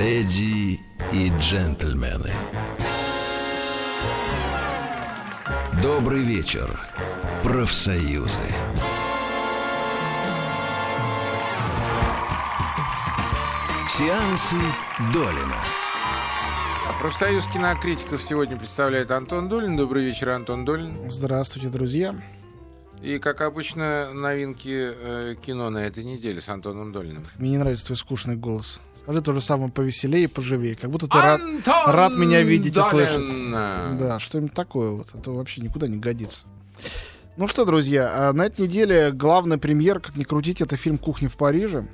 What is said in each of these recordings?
Леди и джентльмены. Добрый вечер, профсоюзы. Сеансы Долина. Профсоюз кинокритиков сегодня представляет Антон Долин. Добрый вечер, Антон Долин. Здравствуйте, друзья. И, как обычно, новинки э, кино на этой неделе с Антоном Долиным. Мне не нравится твой скучный голос. Скажи то же самое повеселее и поживее. Как будто ты рад, рад меня видеть и слышать. Да, что-нибудь такое вот. Это вообще никуда не годится. Ну что, друзья, а на этой неделе главная премьера, как ни крутить, это фильм «Кухня в Париже».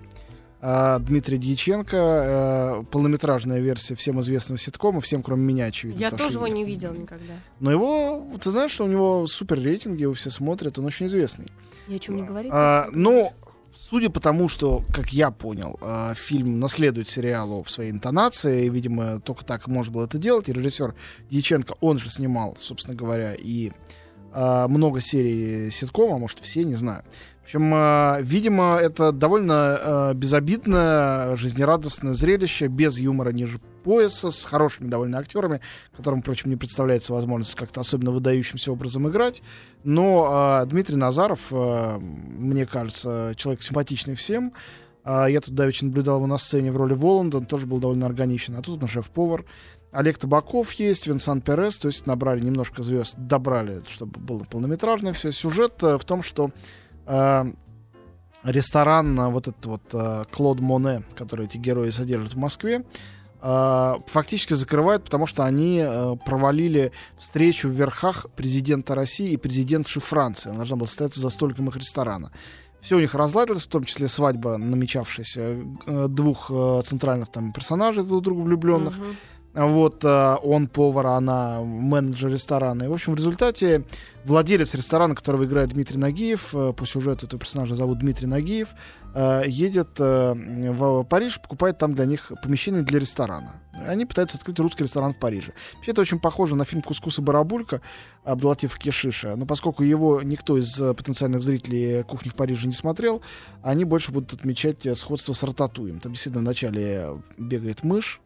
А, Дмитрий Дьяченко, э, полнометражная версия всем известного ситкома, всем, кроме меня, очевидно. Я тоже его не видел никогда. Но его, ты знаешь, что у него супер рейтинги, его все смотрят, он очень известный. Я о чем не говорит? А, ну, судя по тому, что, как я понял, а, фильм наследует сериалу в своей интонации, и, видимо, только так можно было это делать, и режиссер Дьяченко, он же снимал, собственно говоря, и а, много серий ситкома, может, все, не знаю. В общем, э, видимо, это довольно э, безобидное, жизнерадостное зрелище, без юмора ниже пояса, с хорошими довольно актерами, которым, впрочем, не представляется возможность как-то особенно выдающимся образом играть. Но Дмитрий Назаров, мне кажется, человек симпатичный всем. Я тут давеча наблюдал его на сцене в роли Воланда, он тоже был довольно органичен. А тут он шеф-повар. Олег Табаков есть, Винсан Перес, то есть набрали немножко звезд, добрали, чтобы было полнометражное все. Сюжет э, в том, что э, ресторан, э, вот этот вот э, Клод Моне, который эти герои содержат в Москве, э, фактически закрывают, потому что они э, провалили встречу в верхах президента России и президентши Франции. Она должна была состояться за столиком их ресторана. Все у них разладилось, в том числе свадьба, намечавшаяся э, двух центральных там персонажей друг другу влюбленных. Uh-huh. Вот э, он повар, она менеджер ресторана. И, в общем, в результате владелец ресторана, которого играет Дмитрий Нагиев, э, по сюжету этого персонажа зовут Дмитрий Нагиев, э, едет в Париж, покупает там для них помещение для ресторана. Они пытаются открыть русский ресторан в Париже. Вообще это очень похоже на фильм «Кускус и барабулька» Абдулатифа Кешиша. Но поскольку его никто из потенциальных зрителей «Кухни в Париже» не смотрел, они больше будут отмечать сходство с Рататуем. Там действительно вначале бегает мышь,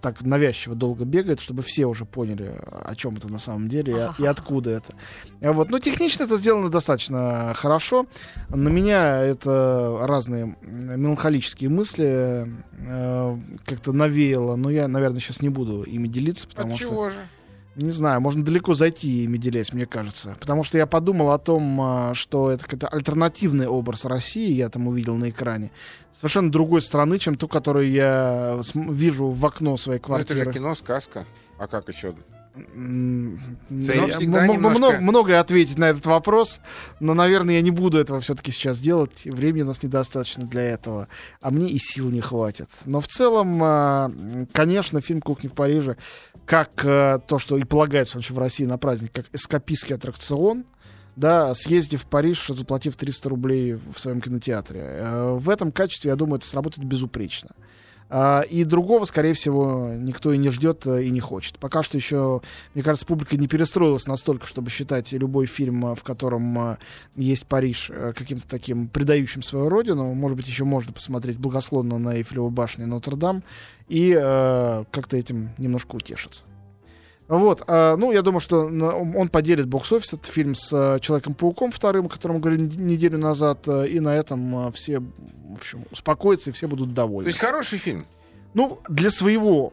так навязчиво долго бегает, чтобы все уже поняли, о чем это на самом деле и, и откуда это. Вот. Но технично это сделано достаточно хорошо. На меня это разные меланхолические мысли э, как-то навеяло, но я, наверное, сейчас не буду ими делиться, потому От что... чего же? Не знаю, можно далеко зайти ими делясь, мне кажется. Потому что я подумал о том, а, что это какой-то альтернативный образ России, я там увидел на экране. Совершенно другой страны, чем ту, которую я вижу в окно своей квартиры. Ну, это же кино, сказка. А как еще? Много, многое ответить на этот вопрос, но, наверное, я не буду этого все-таки сейчас делать. Времени у нас недостаточно для этого, а мне и сил не хватит. Но в целом, а, конечно, фильм «Кухня в Париже», как а, то, что и полагается вообще в России на праздник, как эскапистский аттракцион, да, съездив в Париж, заплатив 300 рублей в своем кинотеатре. Э, в этом качестве, я думаю, это сработает безупречно. А, и другого, скорее всего, никто и не ждет э, и не хочет. Пока что еще, мне кажется, публика не перестроилась настолько, чтобы считать любой фильм, э, в котором э, есть Париж, каким-то таким предающим свою родину. Может быть, еще можно посмотреть благословно на Эйфелеву башню Нотр-Дам и э, как-то этим немножко утешиться. Вот, э, ну, я думаю, что он поделит бокс-офис, этот фильм, с э, Человеком-пауком вторым, о котором мы говорили неделю назад, э, и на этом все, в общем, успокоятся, и все будут довольны. То есть хороший фильм? Ну, для своего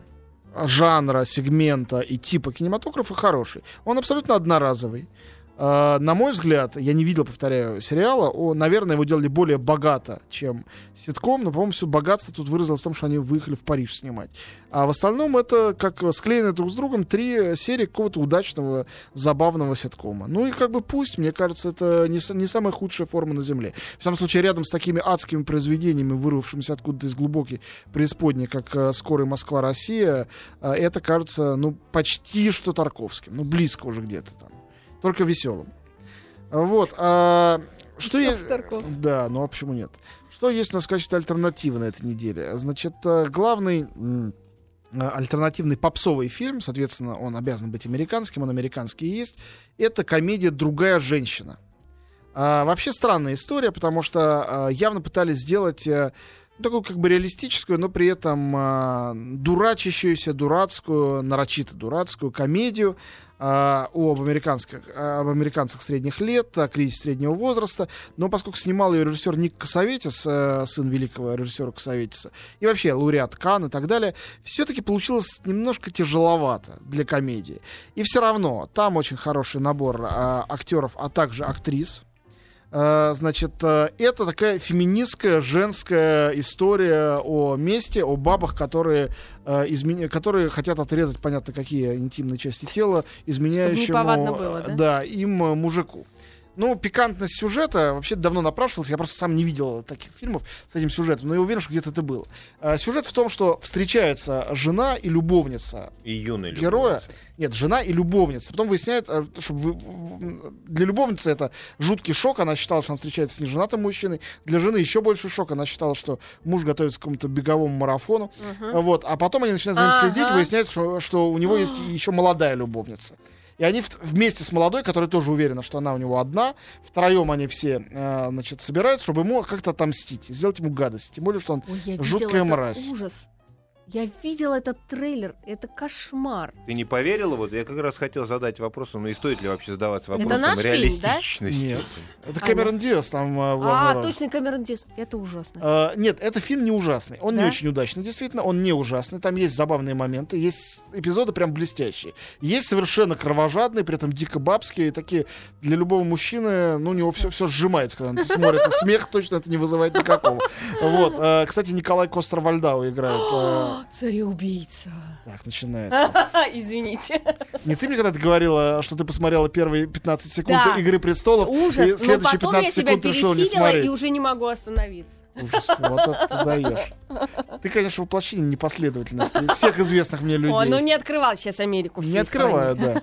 жанра, сегмента и типа кинематографа хороший. Он абсолютно одноразовый. Uh, на мой взгляд, я не видел, повторяю, сериала, о, наверное, его делали более богато, чем ситком, но, по-моему, все богатство тут выразилось в том, что они выехали в Париж снимать. А в остальном это как склеены друг с другом три серии какого-то удачного, забавного ситкома. Ну и как бы пусть, мне кажется, это не, не самая худшая форма на Земле. В самом случае, рядом с такими адскими произведениями, вырвавшимися откуда-то из глубокой преисподней, как uh, «Скорый Москва-Россия», uh, это кажется, ну, почти что Тарковским, ну, близко уже где-то там только веселым. Вот. А, что есть... Да, ну а почему нет? Что есть у нас в качестве альтернативы на этой неделе? Значит, э, главный альтернативный попсовый фильм, соответственно, он обязан быть американским, он американский и есть, это комедия «Другая женщина». А, вообще странная история, потому что а, явно пытались сделать а, такую как бы реалистическую, но при этом а, дурачащуюся, дурацкую, нарочито дурацкую комедию а, об, американских, об американцах средних лет, о кризисе среднего возраста. Но поскольку снимал ее режиссер Ник Косоветис, э, сын великого режиссера Косоветиса, и вообще лауреат Кан и так далее, все-таки получилось немножко тяжеловато для комедии. И все равно там очень хороший набор а, актеров, а также актрис. Э, Значит, э, это такая феминистская женская история о месте, о бабах, которые, э, изменя... которые хотят отрезать, понятно, какие интимные части тела, изменяющему было, да? да, им мужику. Ну, пикантность сюжета вообще давно напрашивалась. Я просто сам не видел таких фильмов с этим сюжетом, но я уверен, что где-то это было. А, Сюжет в том, что встречается жена и любовница И юный героя. любовница. Нет, жена и любовница. Потом выясняет, э, что для любовницы это жуткий шок. Она считала, что она встречается с неженатым мужчиной. Для жены еще больше шок. Она считала, что муж готовится к какому-то беговому марафону. Вот. А потом они начинают за ним Ага. следить. Выясняется, что, что у него есть еще молодая любовница. И они в- вместе с молодой, которая тоже уверена, что она у него одна, втроем они все, э, значит, собираются, чтобы ему как-то отомстить, сделать ему гадость. Тем более, что он Ой, я жуткая мразь. ужас. Я видела этот трейлер. Это кошмар. Ты не поверила? Вот я как раз хотел задать вопрос, ну и стоит ли вообще задаваться Это вопросом наш фильм, да? реалистичности? Нет. Это А, Кэмерон Диас там э, А, роли. точно, Камерон Диас. Это ужасно. Э, нет, это фильм не ужасный. Он не Да? очень удачный, действительно. Он не ужасный. Там есть забавные моменты, есть эпизоды прям блестящие. Есть совершенно кровожадные, при этом дико бабские, такие для любого мужчины, ну, у него все, все сжимается, когда он это смотрит. Смех точно это не вызывает никакого. Вот. Э, Кстати, Николай Костер-Вальдау играет. Цареубийца. Так, начинается. Извините. Не ты мне когда-то говорила, что ты посмотрела первые 15 секунд Да. «Игры престолов», Ужас. и Но следующие потом я 15 себя секунд решила не пересилила смотреть. и уже не могу остановиться. Ужас, вот это ты даешь. Ты, конечно, воплощение непоследовательности всех известных мне людей. О, ну не открывал сейчас Америку всей Не открываю, да.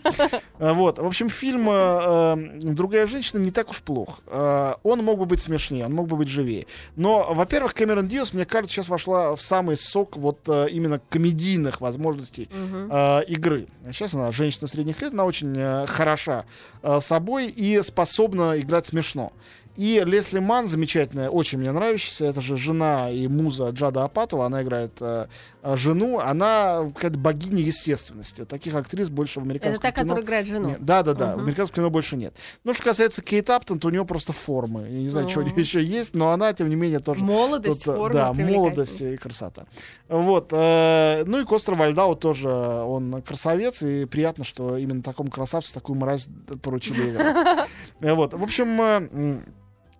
А, Вот. В общем, фильм э, э, «Другая женщина» не так уж плох. Э, Он мог бы быть смешнее, он мог бы быть живее. Но, во-первых, Кэмерон Диас, мне кажется, сейчас вошла в самый сок вот э, именно комедийных возможностей э, игры. Сейчас она женщина средних лет, она очень хороша собой и способна играть смешно. И Лесли Ман, замечательная, очень мне нравящаяся, это же жена и муза Джада Апатова, она играет э, э, жену, она какая-то богиня естественности. Таких актрис больше в американском Это та, кино которая играет жену. нет. Да, да, да. Мгм. В американском кино больше нет. Ну, что касается Кейт Аптон, то у нее просто формы. Я не знаю, что у нее О. еще есть, но она, тем не менее, тоже Молодость, Тут, э, форма, Да, молодость и красота. Вот. э, Ну и Костер Вальдау тоже, он красавец, и приятно, что именно такому красавцу такую мразь поручили играть. Вот. В общем, э,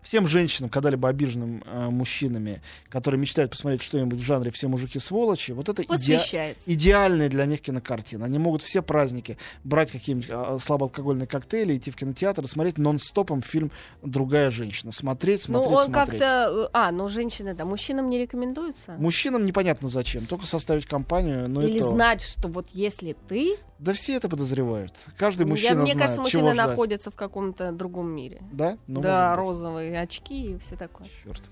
всем женщинам, когда-либо обиженным э, мужчинами, которые мечтают посмотреть что-нибудь в жанре «Все мужики сволочи», вот это идеа- Посвящается. идеальные для них кинокартины. Они могут все праздники брать какие-нибудь а, слабоалкогольные коктейли, идти в кинотеатр и смотреть нон-стопом фильм «Другая женщина». Смотреть, Ну, смотреть, он смотреть. как-то... э, А, ну, женщины, да. Мужчинам не рекомендуется? Мужчинам непонятно зачем, только составить компанию, но Или и то. знать, что вот если ты... Да все это подозревают. Каждый Ну, мужчина я, мне знает, кажется, мужчины ждать. находятся в каком-то другом мире. Да? Ну, да, розовые очки и все такое. Чёрт.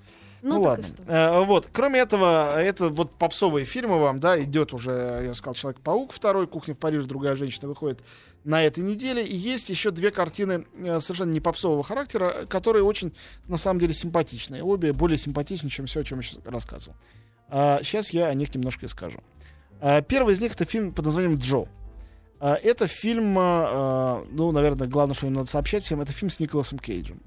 Ну, Ну, ладно. что? Э, вот. Кроме этого, это вот попсовые фильмы вам, да, идет уже, я сказал, Человек-паук второй, Кухня в Париже, другая женщина выходит на этой неделе. И есть еще две картины э, совершенно не попсового характера, которые очень, на самом деле, симпатичные. Обе более симпатичны, чем все, о чем я сейчас рассказывал. сейчас я о них немножко и скажу. А, первый из них это фильм под названием Джо. А, это фильм, а, ну, наверное, главное, что им надо сообщать всем, это фильм с Николасом Кейджем.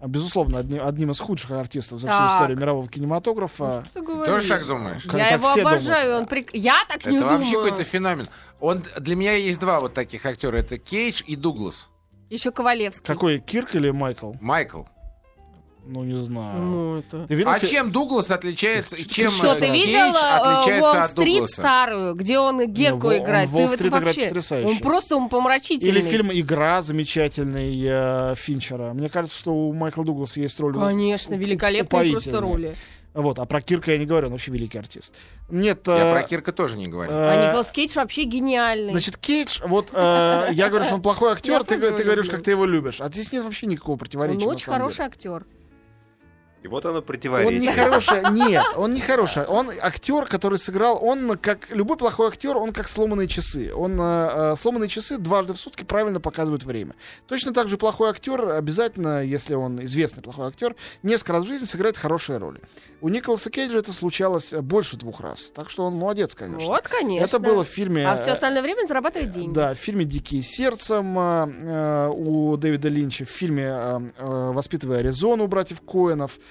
А, Безусловно, одни- одним из худших артистов за всю Так. историю мирового кинематографа. Что ты говоришь? Тоже так думаешь? Как Я так его обожаю, думают. он прик... Я так не Это вообще думаю. какой-то феномен. Он, для меня есть два вот таких актера. Это Кейдж и Дуглас. Еще Ковалевский. Какой, Кирк или Майкл? Майкл. Ну, не знаю. Ну, это... Ты видел А чем Дуглас отличается? Чем Что, э, ты Кейдж видел э, отличается от Уолл-стрит Дугласа? старую, где он Гекку Не, он играет? Ты в Уолл-стрит это играет вообще... потрясающе. Он просто он помрачительный. Или фильм «Игра» замечательный э, Финчера. Мне кажется, что у Майкла Дугласа есть роль... Конечно, великолепные просто роли. Вот, а про Кирка я не говорю, он вообще великий артист. Нет, Я э, про Кирка тоже не говорю. э, А Николас Кейдж вообще гениальный. Значит, Кейдж, вот э, я говорю, что он плохой актер, ты, ты говоришь, как ты его любишь. А здесь нет вообще никакого он противоречия. на очень самом хороший актер. И вот оно Он не противоречие. хороший, нет, он не хороший. Он актер, который сыграл, он как любой плохой актер, он как сломанные часы. Он э, э, сломанные часы дважды в сутки правильно показывают время. Точно так же плохой актер обязательно, если он известный плохой актер, несколько раз в жизни сыграет хорошие роли. У Николаса Кейджа это случалось э, больше двух раз, так что он молодец, конечно. Вот, конечно. Это было в фильме. А все э, остальное время зарабатывает деньги. Да, в фильме «Дикие сердцем» э, э, у Дэвида Линча, в фильме э, э, «Воспитывая Аризону» у братьев Коэнов,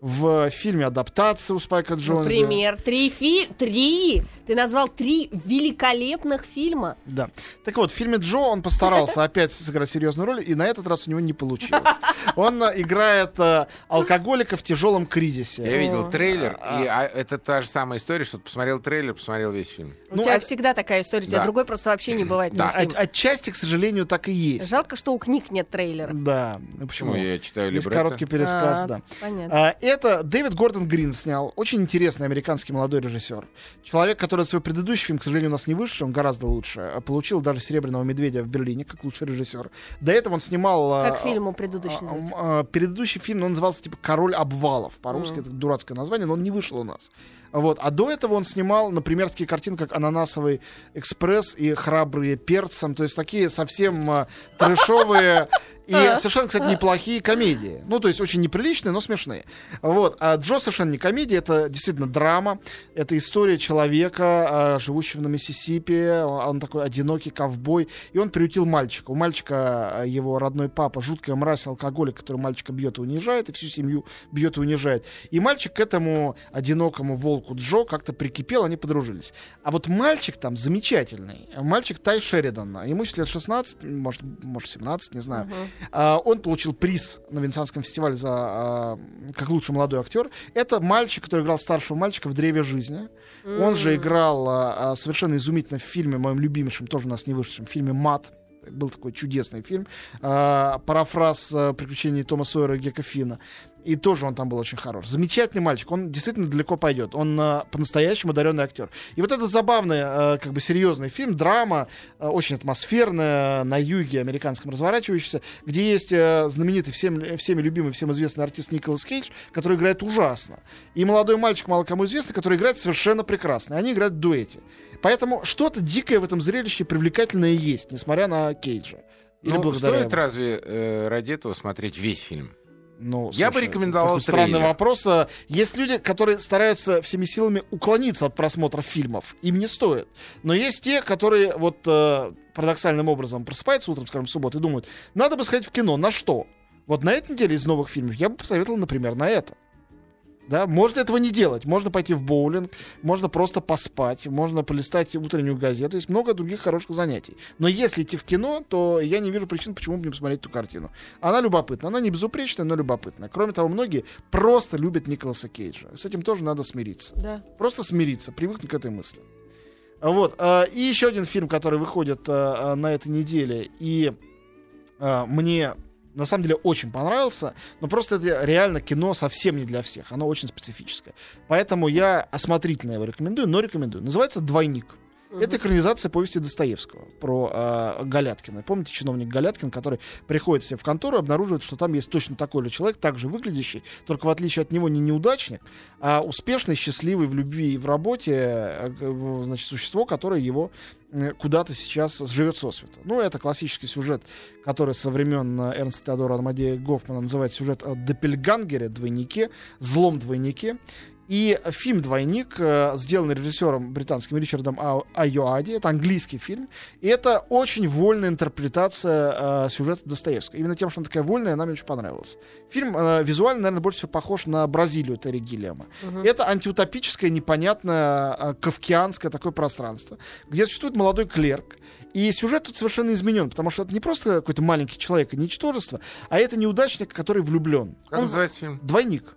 в фильме «Адаптация» у Спайка Джонса. Например, три фи... Три! Ты назвал три великолепных фильма. Да. Так вот, в фильме Джо он постарался опять сыграть серьезную роль, и на этот раз у него не получилось. Он э, играет э, алкоголика в тяжелом кризисе. Я видел трейлер, А. и а, это та же самая история, что ты посмотрел трейлер, посмотрел весь фильм. У Ну, тебя а- всегда такая история, у тебя Да. другой просто вообще не бывает. Да. От- отчасти, к сожалению, так и есть. Жалко, что у книг нет трейлера. Да. Ну, почему? Почему? Я читаю Есть либретто. короткий пересказ, А, да. Понятно. Это Дэвид Гордон Грин снял. Очень интересный американский молодой режиссер. Человек, который свой предыдущий фильм, к сожалению, у нас не вышел, он гораздо лучше. а Получил даже «Серебряного медведя» в Берлине, как лучший режиссер. До этого он снимал... а, Как фильм предыдущий а, называется? Предыдущий фильм, он назывался типа «Король обвалов». По-русски Мгм. это дурацкое название, но он не вышел у нас. Вот. А до этого он снимал, например, такие картины, как «Ананасовый экспресс» и «Храбрые перцем». То есть такие совсем а, трэшовые и А. совершенно, кстати, неплохие комедии. Ну, то есть очень неприличные, но смешные. Вот. А Джо совершенно не комедия, это действительно драма. Это история человека, а, живущего на Миссисипи. Он такой одинокий ковбой. И он приютил мальчика. У мальчика его родной папа, жуткая мразь, алкоголик, который мальчика бьет и унижает, и всю семью бьет и унижает. И мальчик к этому одинокому волку Джо как-то прикипел, они подружились. А вот мальчик там замечательный. Мальчик Тай Шеридан. Ему сейчас лет 16, может, может 17, не знаю. Мгм. А, он получил приз на Венецианском фестивале за а, как лучший молодой актер. Это мальчик, который играл старшего мальчика в древе жизни. Он же играл а, а, совершенно изумительно в фильме, моем любимейшем, тоже у нас не вышедшем, в фильме «Мат». Был такой чудесный фильм. А, парафраз а, приключений Тома Сойера и Гека Финна. И тоже он там был очень хорош. Замечательный мальчик. Он действительно далеко пойдет. Он а, по-настоящему одаренный актер. И вот этот забавный, а, как бы серьезный фильм, драма, а, очень атмосферная, на юге американском разворачивающаяся, где есть а, знаменитый всем, всеми любимый, всем известный артист Николас Кейдж, который играет ужасно. И молодой мальчик, мало кому известный, который играет совершенно прекрасно. И они играют в дуэте. Поэтому что-то дикое в этом зрелище привлекательное есть, несмотря на Кейджа. Или Ну, стоит ему. разве э, ради этого смотреть весь фильм? Ну, Я бы слушай, рекомендовал странный трейлер. вопрос. А, Есть люди, которые стараются всеми силами уклониться от просмотра фильмов. Им не стоит. Но есть те, которые вот э, парадоксальным образом просыпаются утром, скажем, в субботу и думают, надо бы сходить в кино. На что? Вот на этой неделе из новых фильмов я бы посоветовал, например, на это. Да, можно этого не делать. Можно пойти в боулинг, можно просто поспать, можно полистать утреннюю газету. Есть много других хороших занятий. Но если идти в кино, то я не вижу причин, почему бы не посмотреть эту картину. Она любопытна. Она не безупречная, но любопытная. Кроме того, многие просто любят Николаса Кейджа. С этим тоже надо смириться. Да. Просто смириться, привыкнуть к этой мысли. Вот. а, И еще один фильм, который выходит а, а, на этой неделе. И мне на самом деле очень понравился, но просто это реально кино совсем не для всех. Оно очень специфическое. Поэтому я осмотрительно его рекомендую, но рекомендую. Называется «Двойник». Это экранизация повести Достоевского про э, Галяткина. Помните чиновник Галяткин, который приходит себе в контору обнаруживает, что там есть точно такой же человек, также выглядящий, только в отличие от него не неудачник, а успешный, счастливый в любви и в работе, э, значит, существо, которое его куда-то сейчас живет сосвета. Ну, это классический сюжет, который со времен э, Эрнста Теодора Амадея Гофмана называют сюжет о Доппельгангере, двойнике, злом двойнике. И фильм «Двойник», э, сделанный режиссером британским Ричардом А- Айоади, это английский фильм, и это очень вольная интерпретация э, сюжета Достоевского. Именно тем, что он такая вольная, она мне очень понравилась. Фильм э, визуально, наверное, больше всего похож на Бразилию Терри Гиллиама. Это антиутопическое, непонятное, э, кавкианское такое пространство, где существует молодой клерк, и сюжет тут совершенно изменен, потому что это не просто какой-то маленький человек и ничтожество, а это неудачник, который влюблен. Как Он- называется фильм? двойник.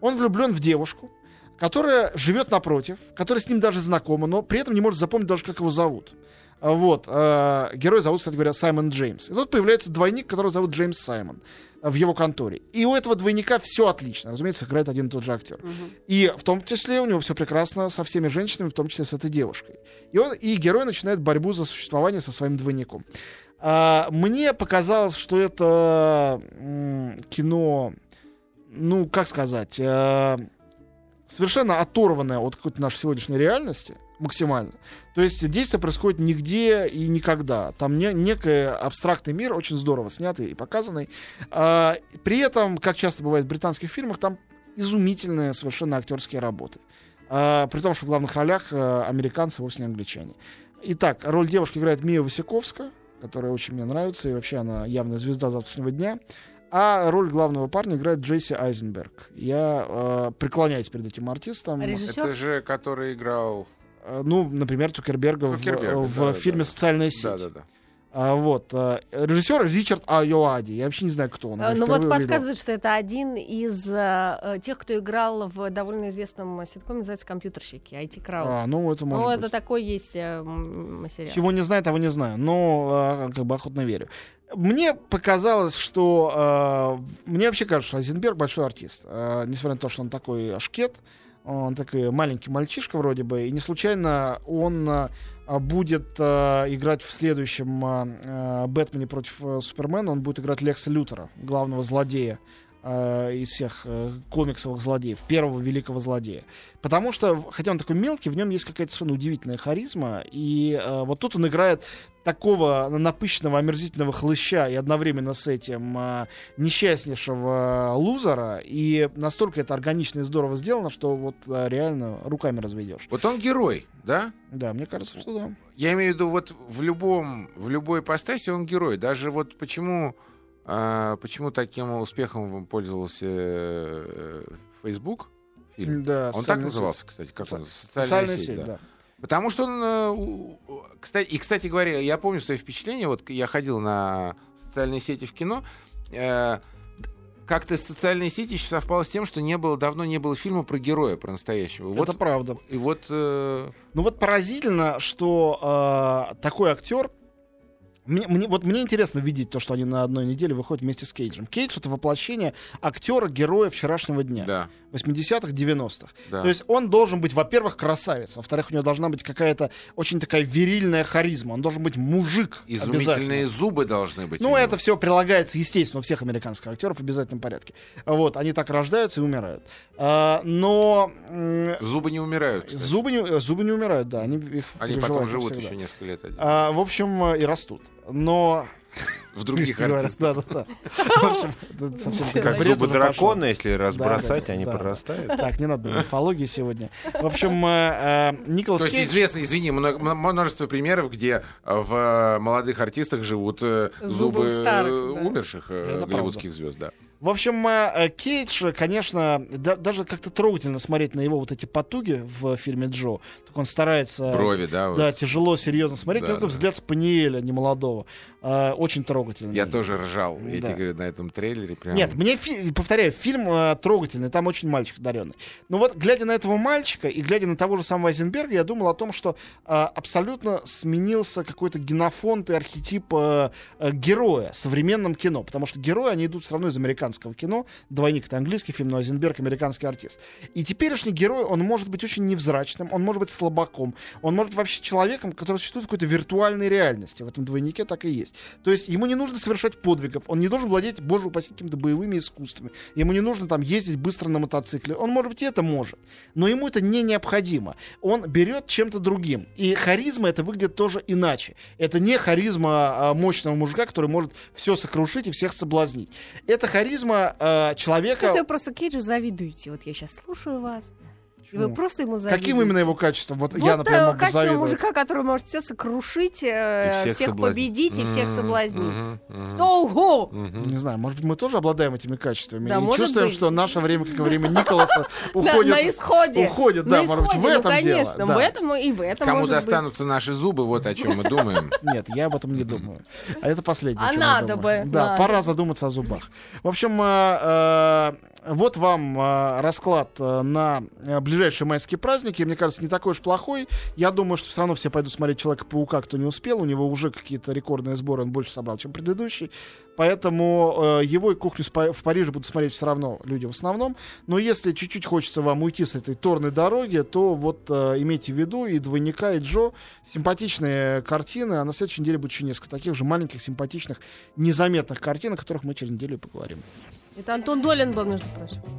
Он влюблен в девушку, которая живет напротив, которая с ним даже знакома, но при этом не может запомнить даже, как его зовут. А Вот. э, герой зовут, кстати говоря, Саймон Джеймс. И тут появляется двойник, которого зовут Джеймс Саймон э, в его конторе. И у этого двойника все отлично. Разумеется, играет один и тот же актер. И в том числе у него все прекрасно со всеми женщинами, в том числе с этой девушкой. И, он, и герой начинает борьбу за существование со своим двойником. А, мне показалось, что это м, кино ну, как сказать, э, совершенно оторванная от какой-то нашей сегодняшней реальности максимально. То есть действие происходит нигде и никогда. Там не, некий абстрактный мир, очень здорово снятый и показанный. А, при этом, как часто бывает в британских фильмах, там изумительные совершенно актерские работы. А, при том, что в главных ролях а, американцы вовсе не англичане. Итак, роль девушки играет Мия Васиковска, которая очень мне нравится, и вообще она явная звезда завтрашнего дня. А роль главного парня играет Джейси Айзенберг. Я э, преклоняюсь перед этим артистом. А режиссер? Это же, который играл... Э, Ну, например, Цукерберга, в- Цукерберга, в, да, да, фильме да. «Социальная сеть». Да-да-да. А, вот. э, режиссер Ричард Айоади. Я вообще не знаю, кто он. Я Ну вот увидел. подсказывает, что это один из э, э, тех, кто играл в довольно известном ситкоме, называется «Компьютерщики», IT Crowd. А, ну, это может ну, быть. это такой есть э, сериал. Чего не знаю, того не знаю. Но как бы охотно верю. Мне показалось, что... э, мне вообще кажется, что Айзенберг большой артист. Э, несмотря на то, что он такой ашкет, он такой маленький мальчишка вроде бы, и не случайно он э, будет э, играть в следующем э, э, Бэтмене против э, Супермена, он будет играть Лекса Лютера, главного злодея э, из всех э, комиксовых злодеев, первого великого злодея. Потому что, хотя он такой мелкий, в нем есть какая-то совершенно удивительная харизма, и э, вот тут он играет такого напыщенного, омерзительного хлыща и одновременно с этим э, несчастнейшего лузера, и настолько это органично и здорово сделано, что вот э, реально руками разведешь. Вот он герой, да? Да, мне кажется, что да. Я имею в виду, вот в любом, в любой ипостаси он герой. Даже вот почему, а, почему таким успехом пользовался э, Facebook фильм. Да, Он так назывался, кстати, как Со- он? сеть. Социальная, Социальная сеть, сеть, да. да. Потому что он, э, кстати, и, кстати говоря, я помню свои впечатления, вот я ходил на социальные сети в кино, э, как-то социальные сети совпало с тем, что не было, давно не было фильма про героя, про настоящего. Вот, Это правда. и вот э, Ну вот поразительно, что э, такой актер. Мне, мне- вот мне интересно видеть то, что они на одной неделе выходят вместе с Кейджем. Кейдж это воплощение актера, героя вчерашнего дня. да, 80-х, 90-х. да. То есть он должен быть, во-первых, красавец, во-вторых, у него должна быть какая-то очень такая вирильная харизма. Он должен быть мужик. Изумительные зубы должны быть. Ну, это все прилагается, естественно, у всех американских актеров в обязательном порядке. Вот, они так рождаются и умирают. А, но Зубы не умирают. кстати. зубы не, зубы не умирают, да, они их Они потом живут навсегда. еще несколько лет. А, в общем, э, и растут. Но... В других Говорят, артистах. Да, да, да. В общем, это совсем Как зубы дракона, если разбросать, они прорастают. Так, не надо мифологии сегодня. В общем, э, э, Николас То есть известно, извини, множество примеров, где в э, молодых артистах живут Зубы умерших голливудских звезд, да. В общем, э, э, Кейдж, конечно, да- даже как-то трогательно смотреть на его вот эти потуги в фильме Джо. Так он старается... Брови, да. вот. Да, тяжело, серьезно смотреть. Да, такой да. взгляд Спаниеля, немолодого. Э, очень трогательный. Я тоже ржал, я Да. тебе говорю, на этом трейлере. Прям... Нет, мне, фи- повторяю, фильм э, трогательный, там очень мальчик одаренный. Но вот, глядя на этого мальчика и глядя на того же самого Айзенберга, я думал о том, что э, абсолютно сменился какой-то генофонд и архетип э, э, героя в современном кино. Потому что герои, они идут все равно из американского кино. Двойник — это английский фильм, но Айзенберг — американский артист. И теперешний герой, он может быть очень невзрачным, он может быть слабаком, он может быть вообще человеком, который существует в какой-то виртуальной реальности. В этом двойнике так и есть. То есть ему не нужно совершать подвигов, он не должен владеть, боже упаси, какими-то боевыми искусствами. Ему не нужно там ездить быстро на мотоцикле. Он, может быть, и это может, но ему это не необходимо. Он берет чем-то другим. И харизма это выглядит тоже иначе. Это не харизма а, мощного мужика, который может все сокрушить и всех соблазнить. Это харизма а, человека... Вы просто Кейджу завидуете. Вот я сейчас слушаю вас. И вы просто ему завидуете. Каким именно его качеством? Вот, Вот я, например, э, могу качество завидовать. мужика, который может все сокрушить, э, И всех, всех соблазнить. победить и всех соблазнить. Ого! Не знаю, может быть, мы тоже обладаем этими качествами. Да, и чувствуем, быть. что наше время, как и время Николаса, уходит... на исходе. уходит, да, может быть, в этом ну, дело, конечно, в этом и в этом Кому достанутся наши зубы, вот о чем мы думаем. Нет, я об этом не думаю. А это последнее. А надо бы, Да, пора задуматься о зубах. В общем, э, э, вот вам э, расклад э, на э, ближайшие майские праздники. Мне кажется, не такой уж плохой. Я думаю, что все равно все пойдут смотреть Человека-паука, кто не успел. У него уже какие-то рекордные сборы, он больше собрал, чем предыдущий. Поэтому э, его и кухню в Париже будут смотреть все равно люди в основном. Но если чуть-чуть хочется вам уйти с этой торной дороги, то вот э, имейте в виду и двойника, и Джо. Симпатичные картины. А на следующей неделе будет еще несколько таких же маленьких, симпатичных, незаметных картин, о которых мы через неделю и поговорим. Это Антон Долин был, между прочим.